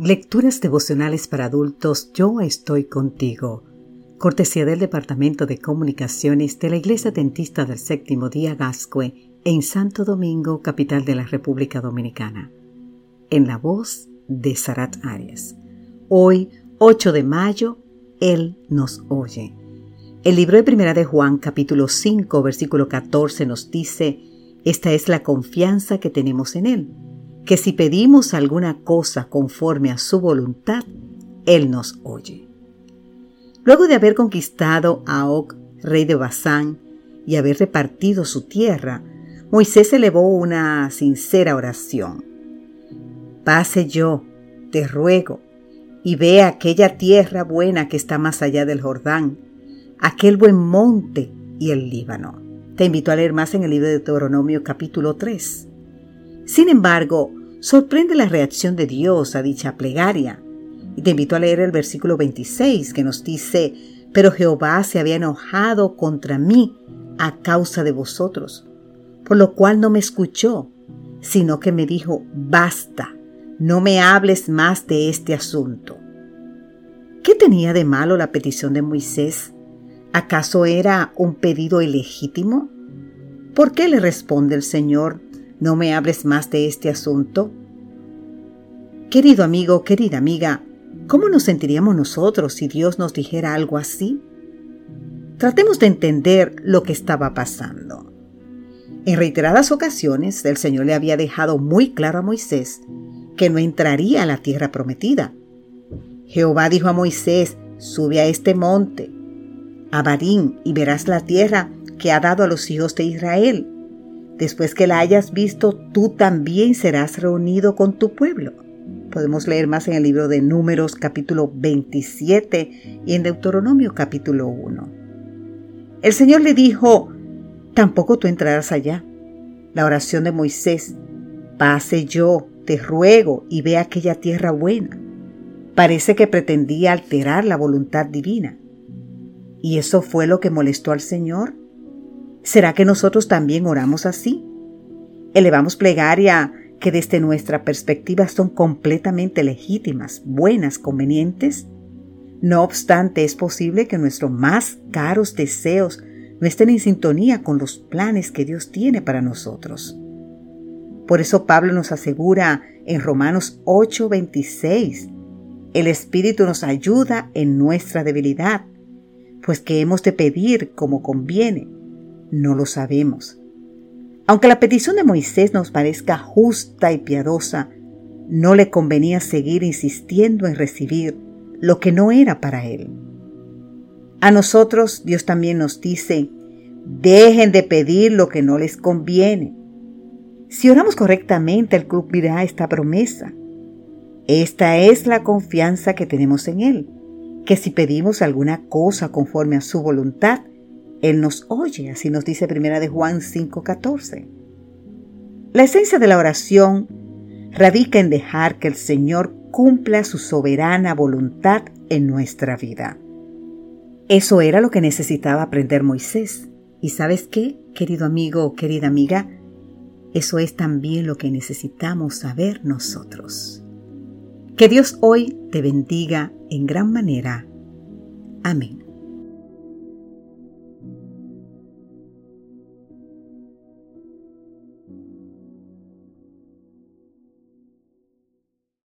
Lecturas devocionales para adultos Yo estoy contigo. Cortesía del Departamento de Comunicaciones de la Iglesia Dentista del Séptimo Día Gascue en Santo Domingo, capital de la República Dominicana. En la voz de Sarat Arias. Hoy, 8 de mayo, Él nos oye. El libro de Primera de Juan, capítulo 5, versículo 14 nos dice, Esta es la confianza que tenemos en Él que si pedimos alguna cosa conforme a su voluntad, Él nos oye. Luego de haber conquistado a Og, rey de Basán, y haber repartido su tierra, Moisés elevó una sincera oración. Pase yo, te ruego, y ve aquella tierra buena que está más allá del Jordán, aquel buen monte y el Líbano. Te invito a leer más en el libro de Deuteronomio capítulo 3. Sin embargo, sorprende la reacción de Dios a dicha plegaria. Y te invito a leer el versículo 26 que nos dice, pero Jehová se había enojado contra mí a causa de vosotros, por lo cual no me escuchó, sino que me dijo, basta, no me hables más de este asunto. ¿Qué tenía de malo la petición de Moisés? ¿Acaso era un pedido ilegítimo? ¿Por qué le responde el Señor, no me hables más de este asunto. Querido amigo, querida amiga, ¿cómo nos sentiríamos nosotros si Dios nos dijera algo así? Tratemos de entender lo que estaba pasando. En reiteradas ocasiones el Señor le había dejado muy claro a Moisés que no entraría a la tierra prometida. Jehová dijo a Moisés, sube a este monte, a Barín, y verás la tierra que ha dado a los hijos de Israel Después que la hayas visto, tú también serás reunido con tu pueblo. Podemos leer más en el libro de Números capítulo 27 y en Deuteronomio capítulo 1. El Señor le dijo, tampoco tú entrarás allá. La oración de Moisés, pase yo, te ruego, y ve aquella tierra buena. Parece que pretendía alterar la voluntad divina. ¿Y eso fue lo que molestó al Señor? ¿Será que nosotros también oramos así? Elevamos plegaria que desde nuestra perspectiva son completamente legítimas, buenas, convenientes. No obstante, es posible que nuestros más caros deseos no estén en sintonía con los planes que Dios tiene para nosotros. Por eso Pablo nos asegura en Romanos 8:26, el Espíritu nos ayuda en nuestra debilidad, pues que hemos de pedir como conviene no lo sabemos. Aunque la petición de Moisés nos parezca justa y piadosa, no le convenía seguir insistiendo en recibir lo que no era para él. A nosotros Dios también nos dice, dejen de pedir lo que no les conviene. Si oramos correctamente, Él cumplirá esta promesa. Esta es la confianza que tenemos en Él, que si pedimos alguna cosa conforme a su voluntad, él nos oye, así nos dice primera de Juan 5:14. La esencia de la oración radica en dejar que el Señor cumpla su soberana voluntad en nuestra vida. Eso era lo que necesitaba aprender Moisés. ¿Y sabes qué, querido amigo o querida amiga? Eso es también lo que necesitamos saber nosotros. Que Dios hoy te bendiga en gran manera. Amén.